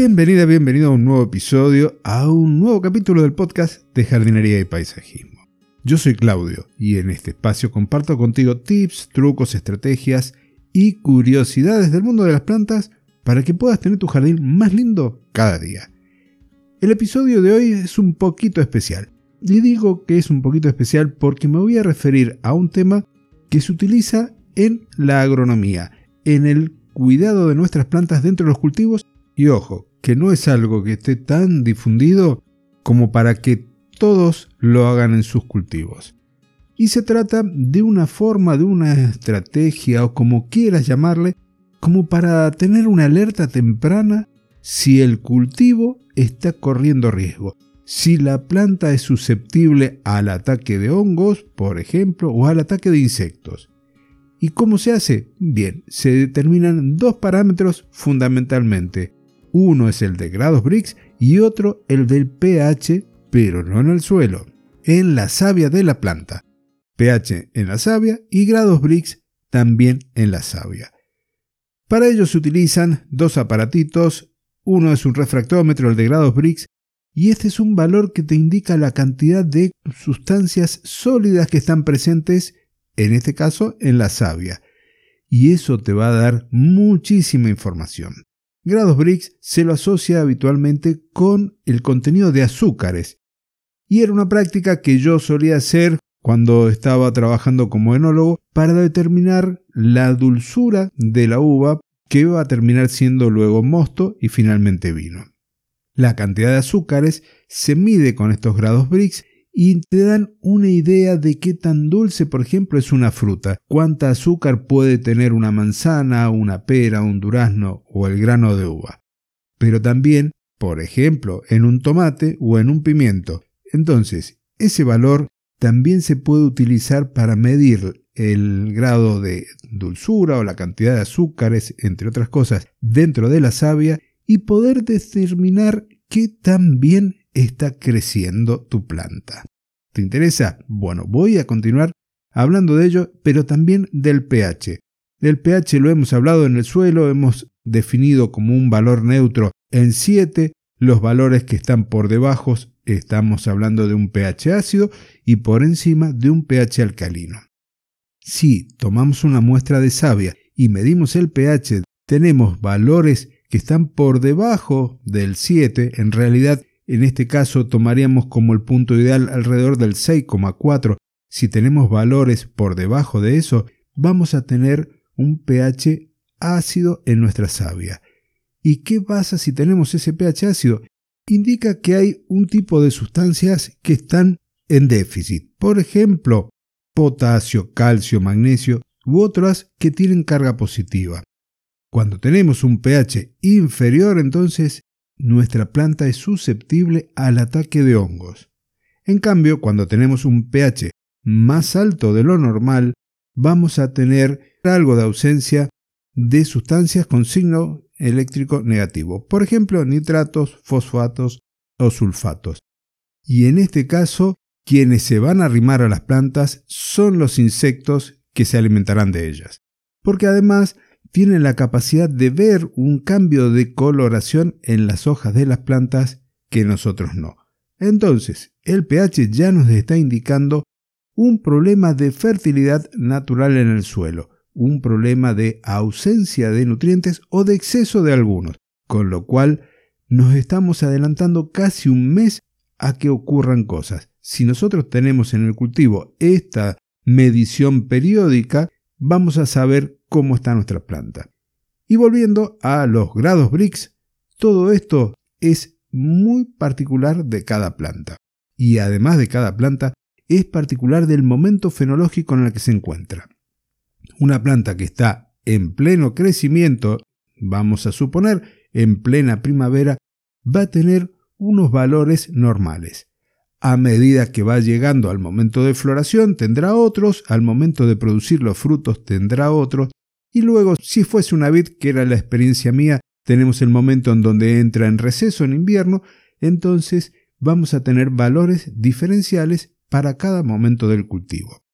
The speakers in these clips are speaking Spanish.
Bienvenida, bienvenido a un nuevo episodio, a un nuevo capítulo del podcast de jardinería y paisajismo. Yo soy Claudio y en este espacio comparto contigo tips, trucos, estrategias y curiosidades del mundo de las plantas para que puedas tener tu jardín más lindo cada día. El episodio de hoy es un poquito especial. Y digo que es un poquito especial porque me voy a referir a un tema que se utiliza en la agronomía, en el cuidado de nuestras plantas dentro de los cultivos y ojo, que no es algo que esté tan difundido como para que todos lo hagan en sus cultivos. Y se trata de una forma, de una estrategia o como quieras llamarle, como para tener una alerta temprana si el cultivo está corriendo riesgo, si la planta es susceptible al ataque de hongos, por ejemplo, o al ataque de insectos. ¿Y cómo se hace? Bien, se determinan dos parámetros fundamentalmente. Uno es el de grados Brix y otro el del pH, pero no en el suelo, en la savia de la planta. pH en la savia y grados Brix también en la savia. Para ello se utilizan dos aparatitos, uno es un refractómetro, el de grados Brix, y este es un valor que te indica la cantidad de sustancias sólidas que están presentes en este caso en la savia. Y eso te va a dar muchísima información. Grados Brix se lo asocia habitualmente con el contenido de azúcares. Y era una práctica que yo solía hacer cuando estaba trabajando como enólogo para determinar la dulzura de la uva que va a terminar siendo luego mosto y finalmente vino. La cantidad de azúcares se mide con estos grados Brix y te dan una idea de qué tan dulce, por ejemplo, es una fruta, cuánta azúcar puede tener una manzana, una pera, un durazno o el grano de uva. Pero también, por ejemplo, en un tomate o en un pimiento. Entonces, ese valor también se puede utilizar para medir el grado de dulzura o la cantidad de azúcares, entre otras cosas, dentro de la savia y poder determinar qué tan bien está creciendo tu planta. ¿Te interesa? Bueno, voy a continuar hablando de ello, pero también del pH. Del pH lo hemos hablado en el suelo, hemos definido como un valor neutro en 7, los valores que están por debajo estamos hablando de un pH ácido y por encima de un pH alcalino. Si tomamos una muestra de savia y medimos el pH, tenemos valores que están por debajo del 7, en realidad en este caso tomaríamos como el punto ideal alrededor del 6,4. Si tenemos valores por debajo de eso, vamos a tener un pH ácido en nuestra savia. ¿Y qué pasa si tenemos ese pH ácido? Indica que hay un tipo de sustancias que están en déficit. Por ejemplo, potasio, calcio, magnesio u otras que tienen carga positiva. Cuando tenemos un pH inferior, entonces nuestra planta es susceptible al ataque de hongos. En cambio, cuando tenemos un pH más alto de lo normal, vamos a tener algo de ausencia de sustancias con signo eléctrico negativo, por ejemplo, nitratos, fosfatos o sulfatos. Y en este caso, quienes se van a arrimar a las plantas son los insectos que se alimentarán de ellas, porque además tienen la capacidad de ver un cambio de coloración en las hojas de las plantas que nosotros no. Entonces, el pH ya nos está indicando un problema de fertilidad natural en el suelo, un problema de ausencia de nutrientes o de exceso de algunos, con lo cual nos estamos adelantando casi un mes a que ocurran cosas. Si nosotros tenemos en el cultivo esta medición periódica, vamos a saber cómo está nuestra planta. Y volviendo a los grados BRICS, todo esto es muy particular de cada planta. Y además de cada planta, es particular del momento fenológico en el que se encuentra. Una planta que está en pleno crecimiento, vamos a suponer, en plena primavera, va a tener unos valores normales. A medida que va llegando al momento de floración tendrá otros, al momento de producir los frutos tendrá otros, y luego, si fuese una vid, que era la experiencia mía, tenemos el momento en donde entra en receso en invierno, entonces vamos a tener valores diferenciales para cada momento del cultivo.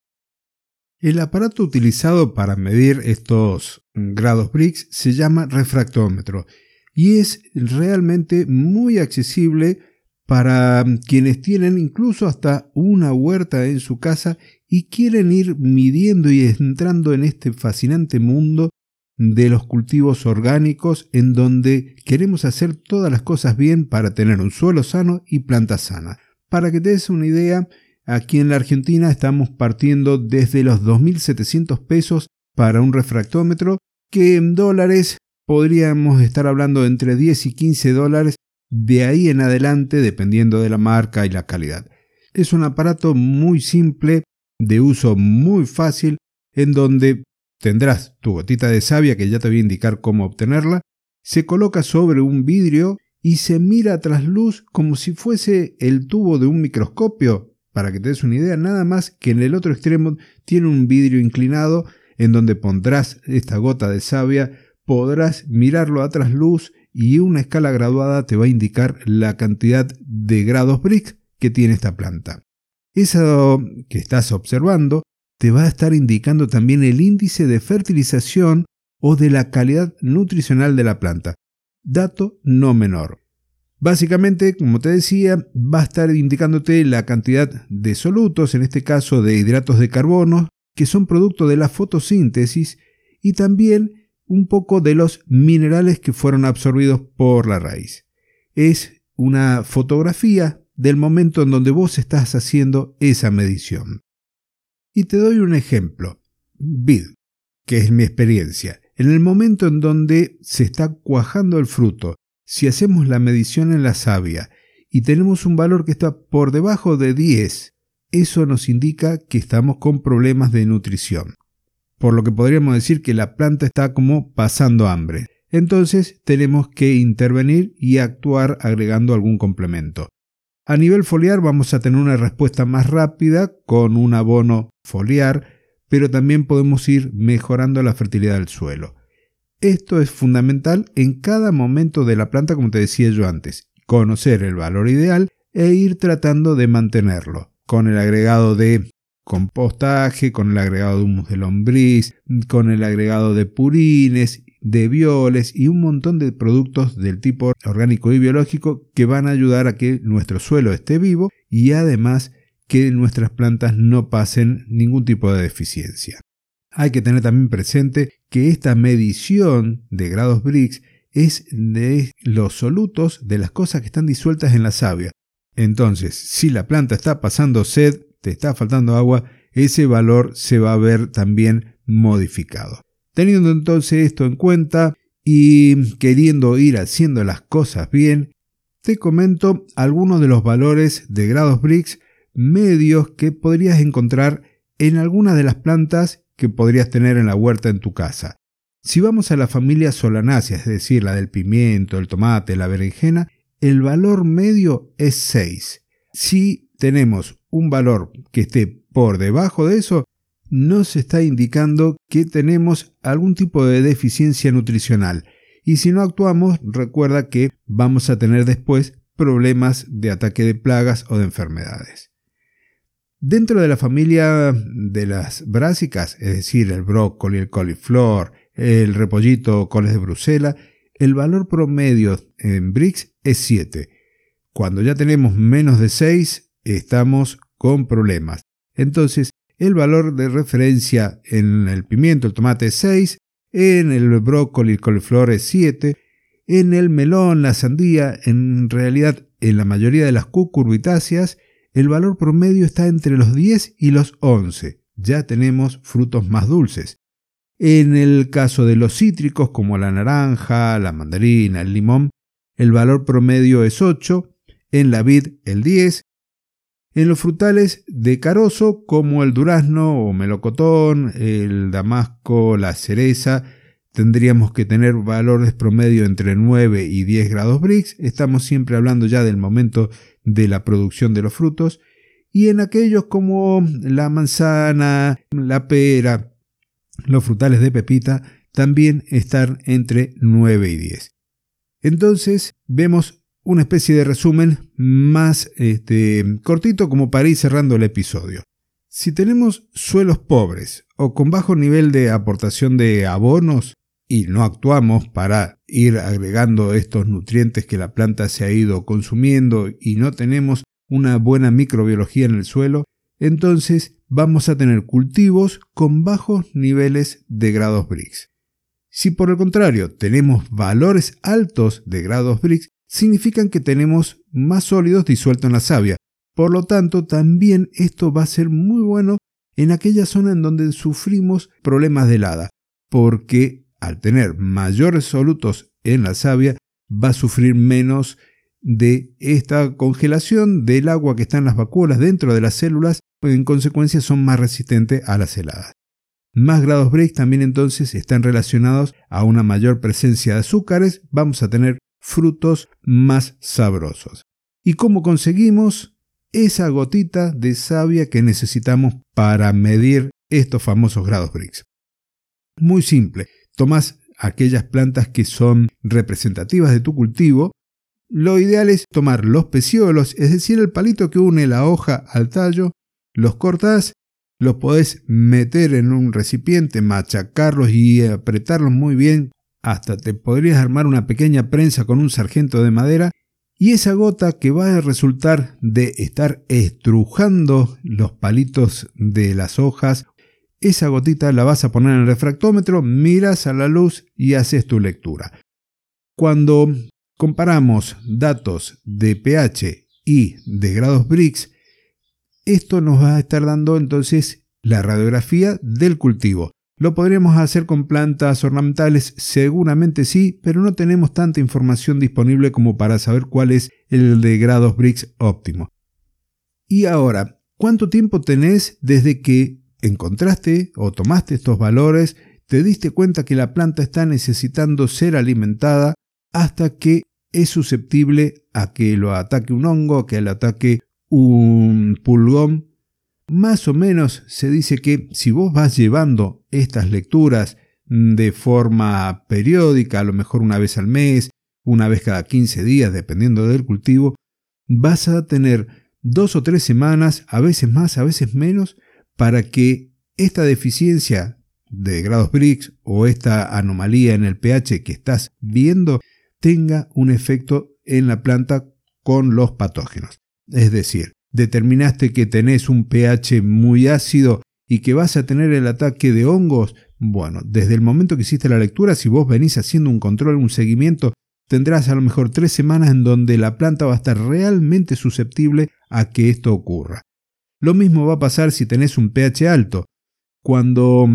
El aparato utilizado para medir estos grados Brix se llama refractómetro y es realmente muy accesible para quienes tienen incluso hasta una huerta en su casa y quieren ir midiendo y entrando en este fascinante mundo de los cultivos orgánicos en donde queremos hacer todas las cosas bien para tener un suelo sano y plantas sanas. Para que te des una idea, aquí en la Argentina estamos partiendo desde los 2.700 pesos para un refractómetro, que en dólares podríamos estar hablando entre 10 y 15 dólares de ahí en adelante dependiendo de la marca y la calidad. Es un aparato muy simple, de uso muy fácil, en donde tendrás tu gotita de savia que ya te voy a indicar cómo obtenerla, se coloca sobre un vidrio y se mira tras luz como si fuese el tubo de un microscopio. Para que te des una idea, nada más que en el otro extremo tiene un vidrio inclinado en donde pondrás esta gota de savia, podrás mirarlo a trasluz y una escala graduada te va a indicar la cantidad de grados Brix que tiene esta planta. Eso que estás observando te va a estar indicando también el índice de fertilización o de la calidad nutricional de la planta. Dato no menor. Básicamente, como te decía, va a estar indicándote la cantidad de solutos, en este caso de hidratos de carbono, que son producto de la fotosíntesis, y también un poco de los minerales que fueron absorbidos por la raíz. Es una fotografía del momento en donde vos estás haciendo esa medición. Y te doy un ejemplo. Vid, que es mi experiencia. En el momento en donde se está cuajando el fruto, si hacemos la medición en la savia y tenemos un valor que está por debajo de 10, eso nos indica que estamos con problemas de nutrición por lo que podríamos decir que la planta está como pasando hambre. Entonces tenemos que intervenir y actuar agregando algún complemento. A nivel foliar vamos a tener una respuesta más rápida con un abono foliar, pero también podemos ir mejorando la fertilidad del suelo. Esto es fundamental en cada momento de la planta, como te decía yo antes, conocer el valor ideal e ir tratando de mantenerlo, con el agregado de compostaje, con el agregado de humus de lombriz, con el agregado de purines, de violes y un montón de productos del tipo orgánico y biológico que van a ayudar a que nuestro suelo esté vivo y además que nuestras plantas no pasen ningún tipo de deficiencia. Hay que tener también presente que esta medición de grados Brix es de los solutos de las cosas que están disueltas en la savia. Entonces, si la planta está pasando sed, te está faltando agua, ese valor se va a ver también modificado. Teniendo entonces esto en cuenta y queriendo ir haciendo las cosas bien, te comento algunos de los valores de grados Brix medios que podrías encontrar en algunas de las plantas que podrías tener en la huerta en tu casa. Si vamos a la familia solanácea, es decir, la del pimiento, el tomate, la berenjena, el valor medio es 6. Si tenemos un valor que esté por debajo de eso, nos está indicando que tenemos algún tipo de deficiencia nutricional. Y si no actuamos, recuerda que vamos a tener después problemas de ataque de plagas o de enfermedades. Dentro de la familia de las brásicas, es decir, el brócoli, el coliflor, el repollito o coles de Bruselas, el valor promedio en BRICS es 7. Cuando ya tenemos menos de 6, estamos con problemas. Entonces, el valor de referencia en el pimiento, el tomate es 6, en el brócoli, el coliflor es 7, en el melón, la sandía, en realidad en la mayoría de las cucurbitáceas, el valor promedio está entre los 10 y los 11. Ya tenemos frutos más dulces. En el caso de los cítricos como la naranja, la mandarina, el limón, el valor promedio es 8, en la vid el 10 en los frutales de carozo, como el durazno o melocotón, el damasco, la cereza, tendríamos que tener valores promedio entre 9 y 10 grados Brix. Estamos siempre hablando ya del momento de la producción de los frutos. Y en aquellos como la manzana, la pera, los frutales de pepita, también están entre 9 y 10. Entonces vemos una especie de resumen más este, cortito como para ir cerrando el episodio. Si tenemos suelos pobres o con bajo nivel de aportación de abonos y no actuamos para ir agregando estos nutrientes que la planta se ha ido consumiendo y no tenemos una buena microbiología en el suelo, entonces vamos a tener cultivos con bajos niveles de grados Brix. Si por el contrario tenemos valores altos de grados Brix, significan que tenemos más sólidos disueltos en la savia. Por lo tanto, también esto va a ser muy bueno en aquella zona en donde sufrimos problemas de helada, porque al tener mayores solutos en la savia, va a sufrir menos de esta congelación del agua que está en las vacuolas dentro de las células, en consecuencia son más resistentes a las heladas. Más grados Brix también entonces están relacionados a una mayor presencia de azúcares, vamos a tener frutos más sabrosos. ¿Y cómo conseguimos esa gotita de savia que necesitamos para medir estos famosos grados Brix? Muy simple, tomas aquellas plantas que son representativas de tu cultivo, lo ideal es tomar los peciolos, es decir, el palito que une la hoja al tallo, los cortas, los podés meter en un recipiente, machacarlos y apretarlos muy bien, hasta te podrías armar una pequeña prensa con un sargento de madera, y esa gota que va a resultar de estar estrujando los palitos de las hojas, esa gotita la vas a poner en el refractómetro, miras a la luz y haces tu lectura. Cuando comparamos datos de pH y de grados Brix, esto nos va a estar dando entonces la radiografía del cultivo. ¿Lo podríamos hacer con plantas ornamentales? Seguramente sí, pero no tenemos tanta información disponible como para saber cuál es el de grados Brix óptimo. Y ahora, ¿cuánto tiempo tenés desde que encontraste o tomaste estos valores, te diste cuenta que la planta está necesitando ser alimentada hasta que es susceptible a que lo ataque un hongo, a que lo ataque un pulgón. Más o menos se dice que si vos vas llevando estas lecturas de forma periódica, a lo mejor una vez al mes, una vez cada 15 días, dependiendo del cultivo, vas a tener dos o tres semanas, a veces más, a veces menos, para que esta deficiencia de grados Brix o esta anomalía en el pH que estás viendo tenga un efecto en la planta con los patógenos. Es decir, determinaste que tenés un pH muy ácido y que vas a tener el ataque de hongos, bueno, desde el momento que hiciste la lectura, si vos venís haciendo un control, un seguimiento, tendrás a lo mejor tres semanas en donde la planta va a estar realmente susceptible a que esto ocurra. Lo mismo va a pasar si tenés un pH alto. Cuando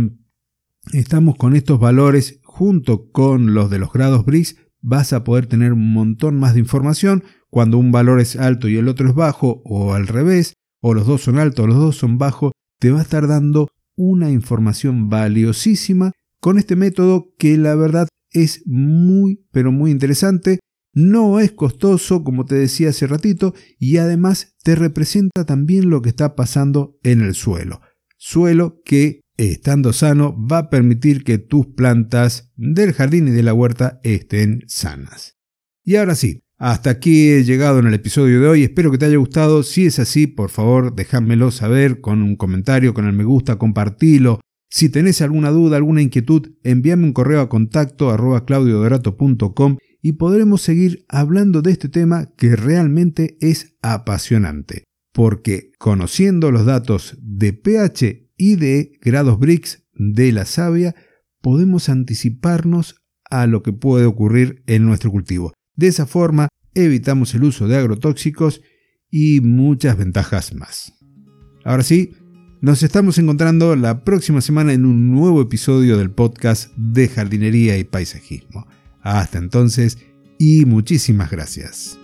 estamos con estos valores junto con los de los grados Brix, vas a poder tener un montón más de información. Cuando un valor es alto y el otro es bajo o al revés, o los dos son altos o los dos son bajos, te va a estar dando una información valiosísima con este método que la verdad es muy pero muy interesante, no es costoso como te decía hace ratito y además te representa también lo que está pasando en el suelo, suelo que estando sano, va a permitir que tus plantas del jardín y de la huerta estén sanas. Y ahora sí, hasta aquí he llegado en el episodio de hoy, espero que te haya gustado, si es así, por favor, déjamelo saber con un comentario, con el me gusta, compartilo. Si tenés alguna duda, alguna inquietud, envíame un correo a contacto claudiodorato.com y podremos seguir hablando de este tema que realmente es apasionante. Porque conociendo los datos de pH y de grados Brix de la savia, podemos anticiparnos a lo que puede ocurrir en nuestro cultivo. De esa forma, evitamos el uso de agrotóxicos y muchas ventajas más. Ahora sí, nos estamos encontrando la próxima semana en un nuevo episodio del podcast de jardinería y paisajismo. Hasta entonces y muchísimas gracias.